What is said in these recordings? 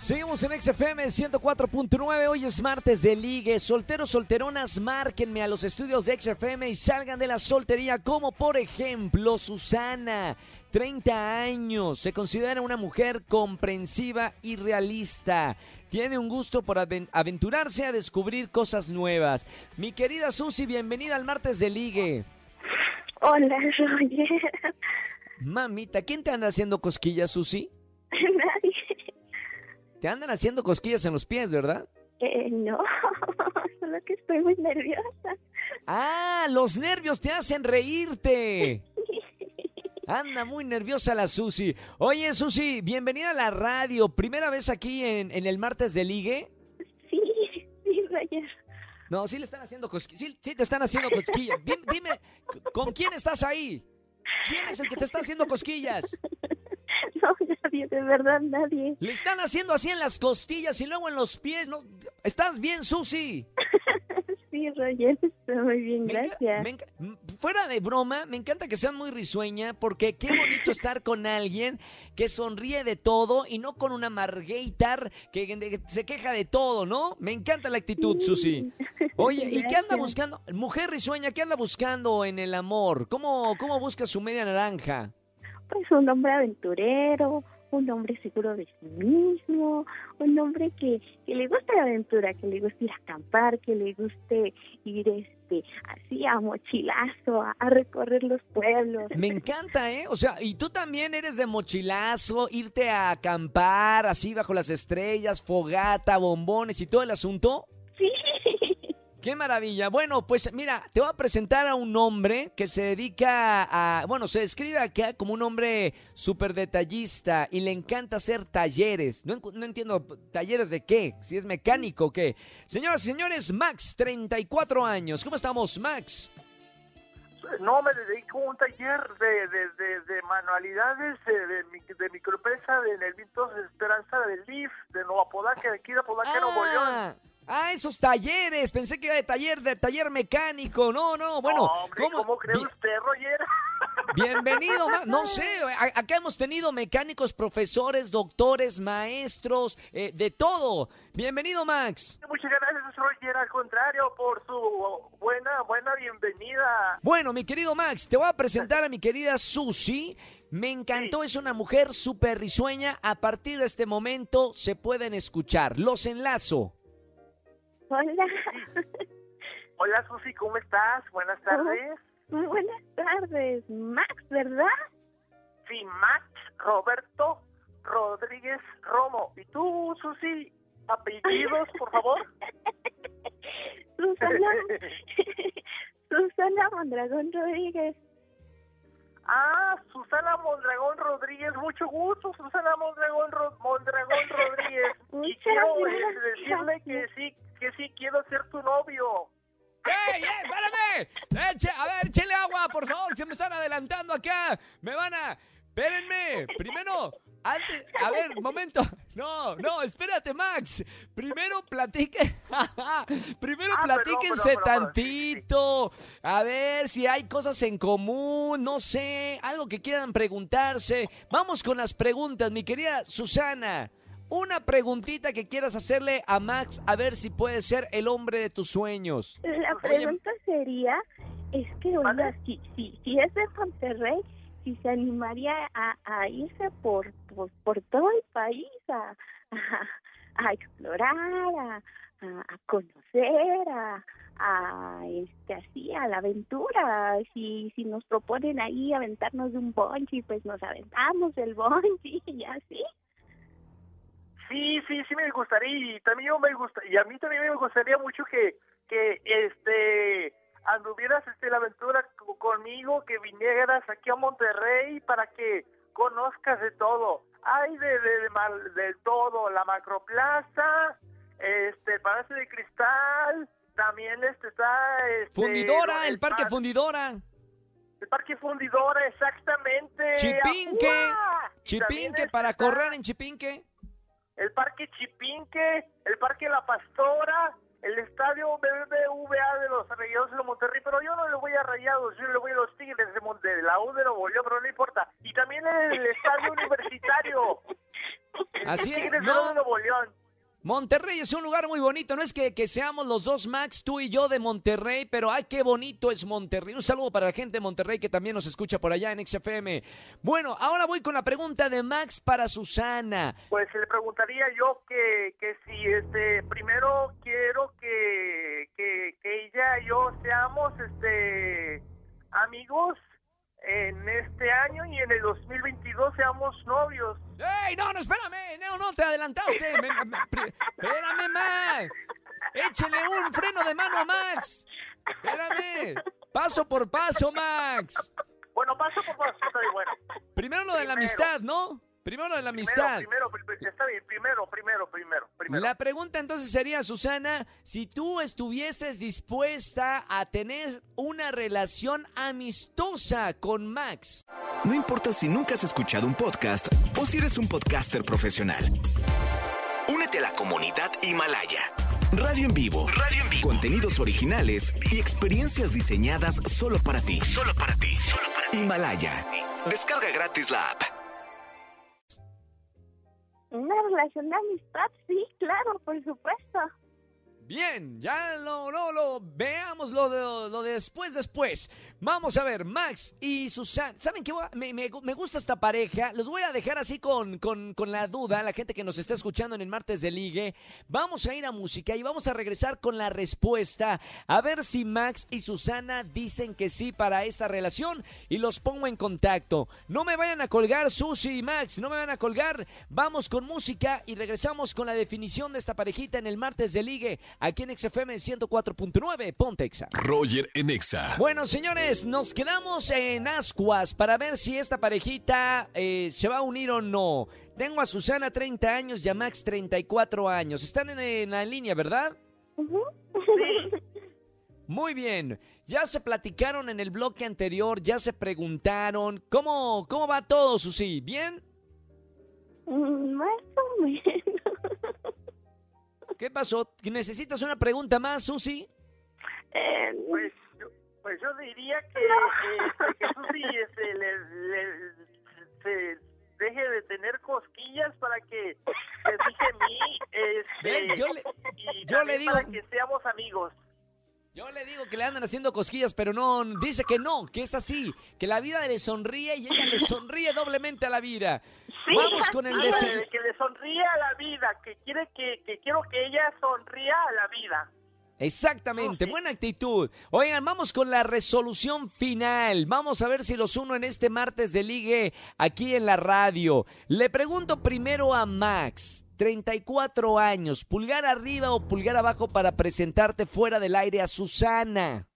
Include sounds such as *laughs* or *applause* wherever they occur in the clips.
Seguimos en XFM 104.9. Hoy es martes de ligue. Solteros, solteronas, márquenme a los estudios de XFM y salgan de la soltería, como por ejemplo Susana. 30 años, se considera una mujer comprensiva y realista. Tiene un gusto por aven- aventurarse a descubrir cosas nuevas. Mi querida Susi, bienvenida al martes de ligue. Hola, Roger. Mamita, ¿quién te anda haciendo cosquillas, Susi? Te andan haciendo cosquillas en los pies, ¿verdad? Eh, no, *laughs* solo que estoy muy nerviosa. Ah, los nervios te hacen reírte. Anda muy nerviosa la Susi. Oye, Susi, bienvenida a la radio. ¿Primera vez aquí en, en el martes de ligue? Sí, sí, Roger. No, sí le están haciendo cosquillas. Sí, sí te están haciendo cosquillas. Dime, dime, ¿con quién estás ahí? ¿Quién es el que te está haciendo cosquillas? De verdad, nadie. Le están haciendo así en las costillas y luego en los pies. ¿no? ¿Estás bien, Susi? *laughs* Sí, Roger, estoy muy bien, Me gracias. me fuera de broma, me encanta que sean muy risueña porque qué bonito estar con alguien que sonríe de todo y no con una margaitar que, se queja de todo, ¿no? Me encanta la actitud, Susi. *laughs* Oye, ¿y qué anda buscando? Mujer risueña, ¿qué anda buscando en el amor? ¿Cómo, cómo busca su media naranja? Pues un hombre aventurero, un hombre seguro de sí mismo, un hombre que, que le guste la aventura, que le guste ir a acampar, que le guste ir este así a mochilazo, a, a recorrer los pueblos. Me encanta, ¿eh? O sea, y tú también eres de mochilazo, irte a acampar así bajo las estrellas, fogata, bombones y todo el asunto. Qué maravilla. Bueno, pues mira, te voy a presentar a un hombre que se dedica a, bueno, se describe acá como un hombre súper detallista y le encanta hacer talleres. No, no entiendo, ¿talleres de qué? Si es mecánico o qué. Señoras y señores, Max, 34 años. ¿Cómo estamos, Max? No, me dedico a un taller de, de, de, de manualidades de, de microempresa de Nelvitos Esperanza del LIF, de Nueva Podaca, de aquí de Podaca, Nuevo León. Ah, esos talleres. Pensé que era de taller, de taller mecánico. No, no, bueno. Hombre, ¿cómo, cree usted, Roger? *laughs* Bienvenido, no sé, acá hemos tenido mecánicos, profesores, doctores, maestros, eh, de todo. Bienvenido, Max. Muchas gracias, Roger, al contrario, por su buena, buena bienvenida. Bueno, mi querido Max, te voy a presentar a mi querida Susi. Me encantó, es una mujer súper risueña. A partir de este momento se pueden escuchar. Los enlazo. Hola. Hola, Susi, ¿cómo estás? Buenas tardes. Muy buenas tardes, Max, ¿verdad? Sí, Max Roberto Rodríguez Romo. ¿Y tú, Susi? ¿Apellidos, por favor? *laughs* Susana, *laughs* Susana Mondragón Rodríguez. Ah, Susana Rodríguez, mucho gusto, Susana Mondragón, Ro- Mondragón Rodríguez. *laughs* y quiero eh, gracias. decirle que sí, que sí quiero ser tu novio. ¡Ey, ey, espérame! Eche- a ver, échele agua, por favor, se me están adelantando acá. Me van a... Espérenme, primero, antes, a ver, momento. No, no, espérate, Max. Primero platique. *laughs* Primero Ah, platíquense tantito. A ver si hay cosas en común, no sé, algo que quieran preguntarse. Vamos con las preguntas, mi querida Susana. Una preguntita que quieras hacerle a Max a ver si puede ser el hombre de tus sueños. La Oye, pregunta sería, es que, oiga, si, si, si es de Monterrey, si se animaría a, a irse por, por, por todo el país a, a, explorar, a, conocer, a, a este así a la aventura. Si si nos proponen ahí aventarnos de un bungee pues nos aventamos del bungee *laughs* y así. Sí, sí, sí me gustaría y también me gusta y a mí también me gustaría mucho que que este anduvieras este la aventura co- conmigo, que vinieras aquí a Monterrey para que conozcas de todo. Hay de de, de, mal- de todo, la Macroplaza, este el Palacio de Cristal, también este está este, Fundidora, el Parque par- Fundidora. el Parque Fundidora, exactamente. Chipinque, Chipinque para está correr en Chipinque. el Parque Chipinque, el Parque La Pastora el estadio BBVA de los Rayados de Monterrey, pero yo no le voy a Rayados, yo le voy a los Tigres de, Monte, de la U de Nuevo León, pero no importa. Y también el estadio *laughs* universitario. Así es, Tigres de no. Nuevo León. Monterrey es un lugar muy bonito, no es que, que seamos los dos Max, tú y yo de Monterrey, pero ay, qué bonito es Monterrey. Un saludo para la gente de Monterrey que también nos escucha por allá en XFM. Bueno, ahora voy con la pregunta de Max para Susana. Pues le preguntaría yo que, que si este primero quiero que, que, que ella y yo seamos este amigos en este año y en el 2022 seamos novios. ¡Ey, no, no, espérame! No, no, te adelantaste. Me- me- pri- espérame, Max. Échele un freno de mano a Max. Espérame. Paso por paso, Max. Bueno, paso por paso, está bien, bueno. Primero lo de la amistad, ¿no? Primero de la Primero, amistad. primero, pri- está bien, primero, primero, primero, primero. La pregunta entonces sería, Susana, si tú estuvieses dispuesta a tener una relación amistosa con Max. No importa si nunca has escuchado un podcast o si eres un podcaster profesional. Únete a la comunidad Himalaya. Radio en vivo. Radio en vivo. Contenidos originales y experiencias diseñadas solo para ti. Solo para ti. Himalaya. Descarga gratis la app. Una relación de amistad, sí, claro, por supuesto. Bien, ya lo, lo, lo veamos lo de, lo de después, después. Vamos a ver, Max y Susana. ¿Saben qué? Me, me- me gusta esta pareja. Los voy a dejar así con, con, con la duda, la gente que nos está escuchando en el martes de ligue. Vamos a ir a música y vamos a regresar con la respuesta. A ver si Max y Susana dicen que sí para esta relación y los pongo en contacto. No me vayan a colgar, Susi y Max, no me van a colgar. Vamos con música y regresamos con la definición de esta parejita en el martes de ligue aquí en XFM 104.9 Pontexa. Roger en Exa. Bueno, señores, nos quedamos en ascuas para ver si esta parejita eh, se va a unir o no. Tengo a Susana 30 años y a Max 34 años. Están en, en la línea, ¿verdad? Ujú. Muy bien. Ya se platicaron en el bloque anterior, ya se preguntaron. ¿Cómo, cómo va todo, Susi? ¿Bien? Mm, Más o menos. ¿Qué pasó? ¿Necesitas una pregunta más, Susi? Diría que, eh, que Susi este, le, le- se deje de tener cosquillas para que se fije en mí este, ¿Ves? Yo le- y yo le también digo- para que seamos amigos. Yo le digo que le andan haciendo cosquillas, pero no, dice que no, que es así, que la vida le sonríe y ella le sonríe doblemente a la vida. Vamos con el deseo. que le sonríe a la vida, que quiere que, que quiero que ella sonría a la vida. Exactamente, buena actitud. Oigan, vamos con la resolución final. Vamos a ver si los uno en este martes de ligue aquí en la radio. Le pregunto primero a Max, 34 años, pulgar arriba o pulgar abajo para presentarte fuera del aire a Susana.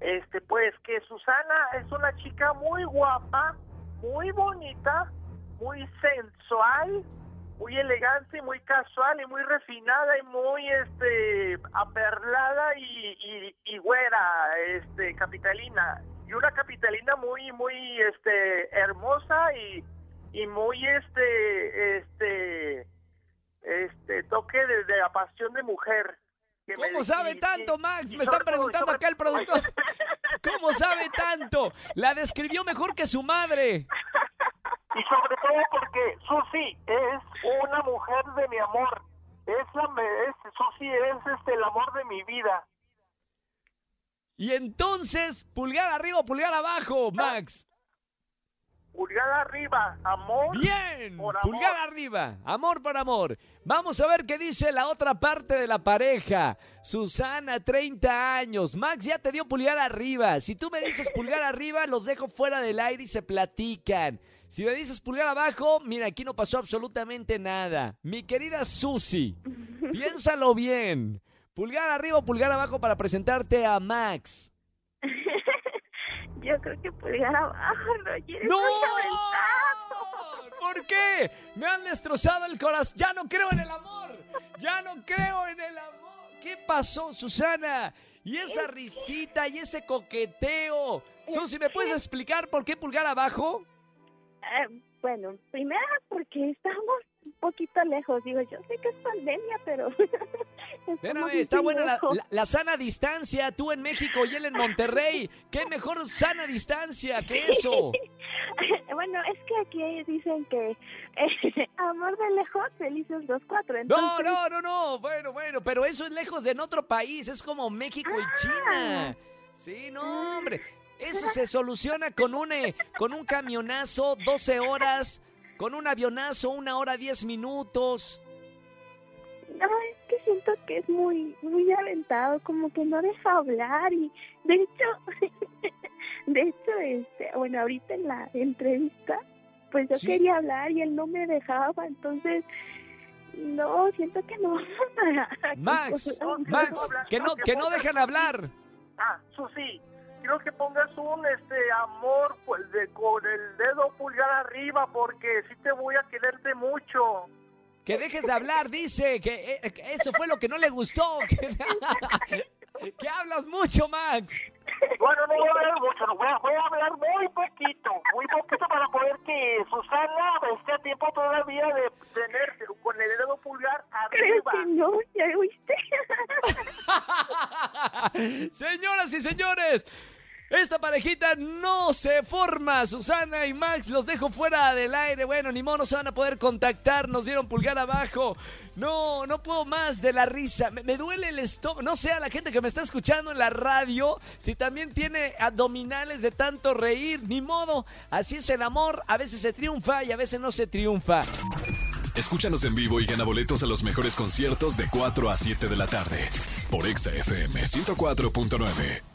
Este, pues que Susana es una chica muy guapa, muy bonita, muy sensual, muy elegante, muy casual y muy refinada y muy este aperlada y, y, y güera, este capitalina y una capitalina muy muy este hermosa y, y muy este este este toque de, de la pasión de mujer. que me- ¿Cómo sabe y- tanto, Max? Me están preguntando acá el productor. ¿Cómo sabe tanto? La describió mejor que su madre. Y sobre todo porque Susi es una mujer de mi amor. Es la es, Susi es este el amor de mi vida. Y entonces, pulgar arriba pulgar abajo, Max. Pulgar arriba, amor. Bien, Por amor. pulgar arriba, amor por amor. Vamos a ver qué dice la otra parte de la pareja. Susana, 30 años. Max ya te dio pulgar arriba. Si tú me dices *laughs* pulgar arriba, los dejo fuera del aire y se platican. Si me dices pulgar abajo, mira, aquí no pasó absolutamente nada. Mi querida Susi, *laughs* piénsalo bien. Pulgar arriba o pulgar abajo para presentarte a Max. Yo creo que pulgar abajo, Roger. es ¡No! ¿Por qué? Me han destrozado el corazón. Ya no creo en el amor. Ya no creo en el amor. ¿Qué pasó, Susana? Y esa risita y ese coqueteo. Susi, ¿me puedes explicar por qué pulgar abajo? Eh, Bueno, primero porque estamos un poquito lejos. Digo, yo sé que es pandemia, pero... *laughs* Espérame, está buena la, la, la, sana distancia. Tú en México y él en Monterrey. ¿Qué mejor sana distancia que eso? *laughs* bueno, es que aquí dicen que eh, *laughs* amor de lejos, felices los cuatro. Entonces... No, no, no, no. Bueno, bueno, pero eso es lejos de en otro país. Es como México y China. Ah. Sí, no, hombre. Eso se soluciona con un, eh, con un camionazo, 12 horas, con un avionazo, una hora, 10 minutos. No, que es muy, muy aventado, como que no deja hablar y de hecho, *laughs* de hecho, este, bueno, ahorita en la entrevista, pues yo Sí. quería hablar y él no me dejaba, entonces, no, siento que no. *laughs* Max, Max, que no, que no dejan hablar. Ah, Susi, quiero que pongas un este amor pues de con el dedo pulgar arriba porque sí te voy a quererte mucho. Que dejes de hablar, dice. Que, eh, que eso fue lo que no le gustó. Que, *laughs* que hablas mucho, Max. Bueno, no voy a hablar mucho, voy a, voy a hablar muy poquito, muy poquito para poder que Susana esté a tiempo todavía de tener con el dedo pulgar Creo arriba. que no, ¿ya oíste? *laughs* Señoras y señores, esta parejita no se forma. Susana y Max los dejo fuera del aire. Bueno, ni modo, no se van a poder contactar. Nos dieron pulgar abajo. No, no puedo más de la risa. Me, duele el estómago. No sé a la gente que me está escuchando en la radio si también tiene abdominales de tanto reír. Ni modo. Así es el amor. A veces se triunfa y a veces no se triunfa. Escúchanos en vivo y gana boletos a los mejores conciertos de 4 a 7 de la tarde por Exa FM 104.9.